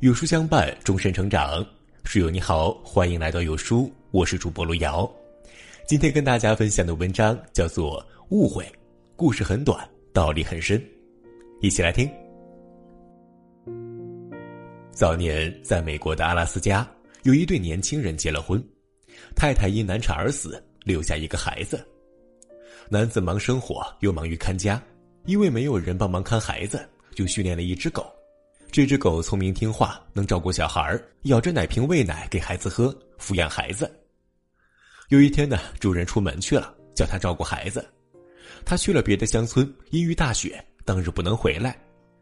有书相伴，终身成长。书友你好，欢迎来到有书，我是主播路遥。今天跟大家分享的文章叫做《误会》，故事很短，道理很深，一起来听。早年，在美国的阿拉斯加，有一对年轻人结了婚，太太因难产而死，留下一个孩子。男子忙生活，又忙于看家，因为没有人帮忙看孩子，就训练了一只狗。这只狗聪明听话，能照顾小孩咬着奶瓶喂奶给孩子喝，抚养孩子。有一天呢，主人出门去了，叫他照顾孩子。他去了别的乡村，因遇大雪，当日不能回来。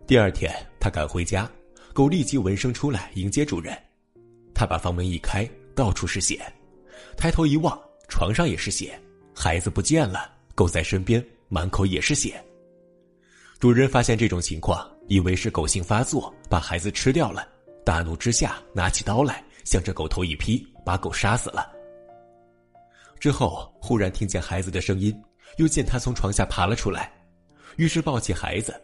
第二天，他赶回家，狗立即闻声出来迎接主人。他把房门一开，到处是血。抬头一望，床上也是血，孩子不见了，狗在身边，满口也是血。主人发现这种情况。以为是狗性发作，把孩子吃掉了，大怒之下拿起刀来，向着狗头一劈，把狗杀死了。之后忽然听见孩子的声音，又见他从床下爬了出来，于是抱起孩子，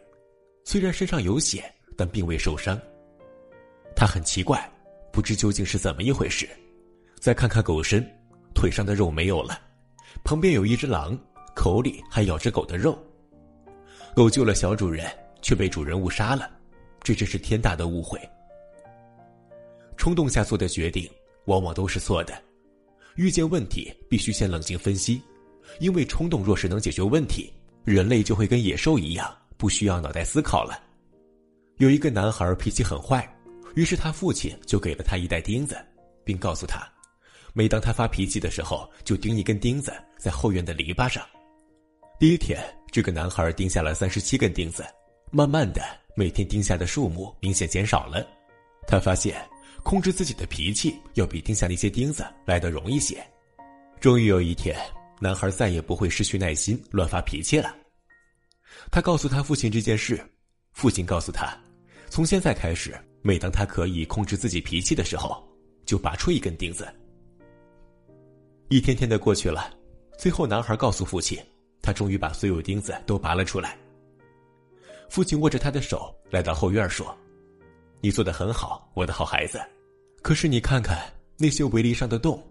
虽然身上有血，但并未受伤。他很奇怪，不知究竟是怎么一回事。再看看狗身，腿上的肉没有了，旁边有一只狼，口里还咬着狗的肉。狗救了小主人。却被主人误杀了，这真是天大的误会。冲动下做的决定，往往都是错的。遇见问题必须先冷静分析，因为冲动若是能解决问题，人类就会跟野兽一样，不需要脑袋思考了。有一个男孩脾气很坏，于是他父亲就给了他一袋钉子，并告诉他，每当他发脾气的时候，就钉一根钉子在后院的篱笆上。第一天，这个男孩钉下了三十七根钉子。慢慢的，每天钉下的数目明显减少了。他发现，控制自己的脾气要比钉下那些钉子来得容易些。终于有一天，男孩再也不会失去耐心乱发脾气了。他告诉他父亲这件事，父亲告诉他，从现在开始，每当他可以控制自己脾气的时候，就拔出一根钉子。一天天的过去了，最后男孩告诉父亲，他终于把所有钉子都拔了出来。父亲握着他的手来到后院说：“你做的很好，我的好孩子。可是你看看那些围篱上的洞，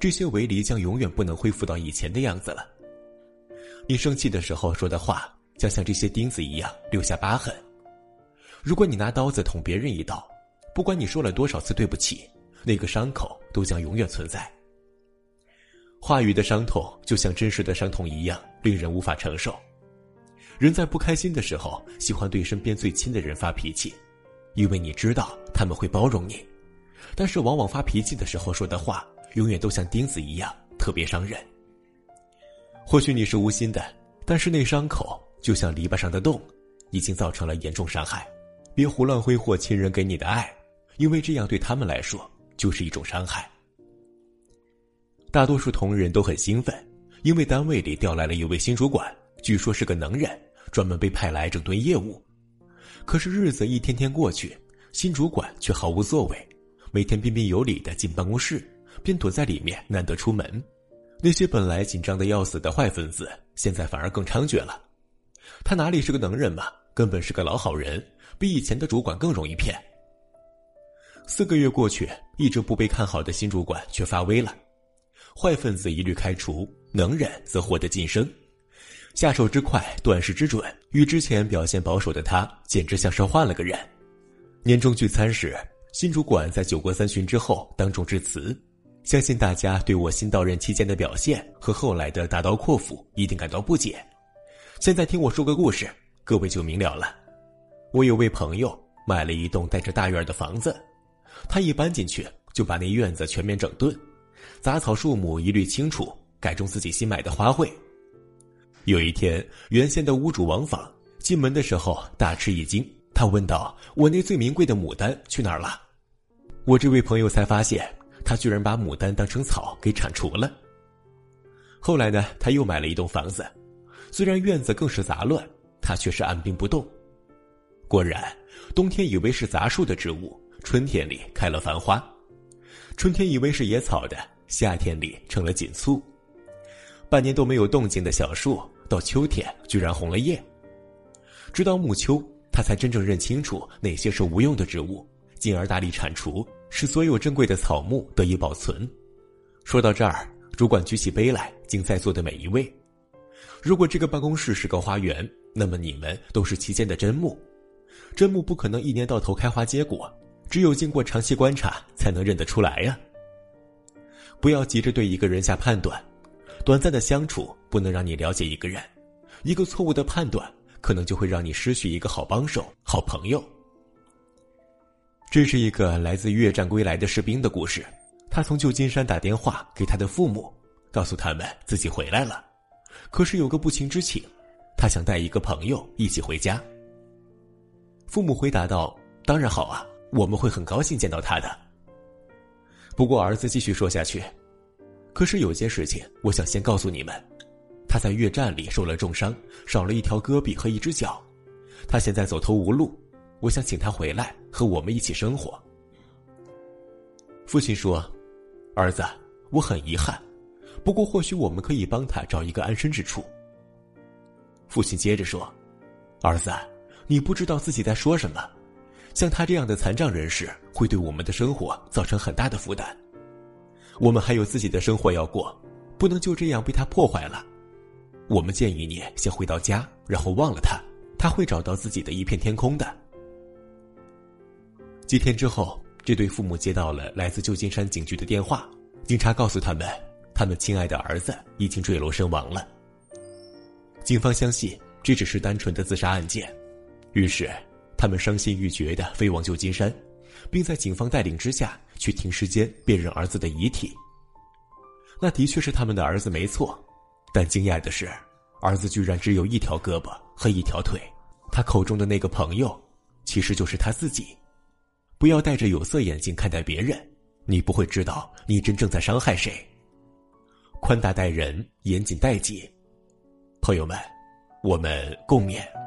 这些围篱将永远不能恢复到以前的样子了。你生气的时候说的话将像这些钉子一样留下疤痕。如果你拿刀子捅别人一刀，不管你说了多少次对不起，那个伤口都将永远存在。话语的伤痛就像真实的伤痛一样，令人无法承受。”人在不开心的时候，喜欢对身边最亲的人发脾气，因为你知道他们会包容你。但是往往发脾气的时候说的话，永远都像钉子一样，特别伤人。或许你是无心的，但是那伤口就像篱笆上的洞，已经造成了严重伤害。别胡乱挥霍亲人给你的爱，因为这样对他们来说就是一种伤害。大多数同仁都很兴奋，因为单位里调来了一位新主管，据说是个能人。专门被派来整顿业务，可是日子一天天过去，新主管却毫无作为，每天彬彬有礼的进办公室，便躲在里面难得出门。那些本来紧张的要死的坏分子，现在反而更猖獗了。他哪里是个能人嘛，根本是个老好人，比以前的主管更容易骗。四个月过去，一直不被看好的新主管却发威了，坏分子一律开除，能人则获得晋升。下手之快，断事之准，与之前表现保守的他，简直像是换了个人。年终聚餐时，新主管在酒过三巡之后当众致辞，相信大家对我新到任期间的表现和后来的大刀阔斧一定感到不解。现在听我说个故事，各位就明了了。我有位朋友买了一栋带着大院的房子，他一搬进去就把那院子全面整顿，杂草树木一律清除，改种自己新买的花卉。有一天，原先的屋主王访进门的时候大吃一惊，他问道：“我那最名贵的牡丹去哪儿了？”我这位朋友才发现，他居然把牡丹当成草给铲除了。后来呢，他又买了一栋房子，虽然院子更是杂乱，他却是按兵不动。果然，冬天以为是杂树的植物，春天里开了繁花；春天以为是野草的，夏天里成了锦簇。半年都没有动静的小树。到秋天居然红了叶，直到暮秋，他才真正认清楚哪些是无用的植物，进而大力铲除，使所有珍贵的草木得以保存。说到这儿，主管举起杯来敬在座的每一位。如果这个办公室是个花园，那么你们都是其间的真木。真木不可能一年到头开花结果，只有经过长期观察才能认得出来呀。不要急着对一个人下判断，短暂的相处不能让你了解一个人，一个错误的判断。可能就会让你失去一个好帮手、好朋友。这是一个来自越战归来的士兵的故事。他从旧金山打电话给他的父母，告诉他们自己回来了。可是有个不情之请，他想带一个朋友一起回家。父母回答道：“当然好啊，我们会很高兴见到他的。”不过儿子继续说下去：“可是有件事情，我想先告诉你们。”他在越战里受了重伤，少了一条胳膊和一只脚，他现在走投无路。我想请他回来和我们一起生活。父亲说：“儿子，我很遗憾，不过或许我们可以帮他找一个安身之处。”父亲接着说：“儿子，你不知道自己在说什么。像他这样的残障人士会对我们的生活造成很大的负担。我们还有自己的生活要过，不能就这样被他破坏了。”我们建议你先回到家，然后忘了他，他会找到自己的一片天空的。几天之后，这对父母接到了来自旧金山警局的电话，警察告诉他们，他们亲爱的儿子已经坠楼身亡了。警方相信这只是单纯的自杀案件，于是他们伤心欲绝的飞往旧金山，并在警方带领之下去停尸间辨认儿子的遗体。那的确是他们的儿子，没错。但惊讶的是，儿子居然只有一条胳膊和一条腿。他口中的那个朋友，其实就是他自己。不要戴着有色眼镜看待别人，你不会知道你真正在伤害谁。宽大待人，严谨待己。朋友们，我们共勉。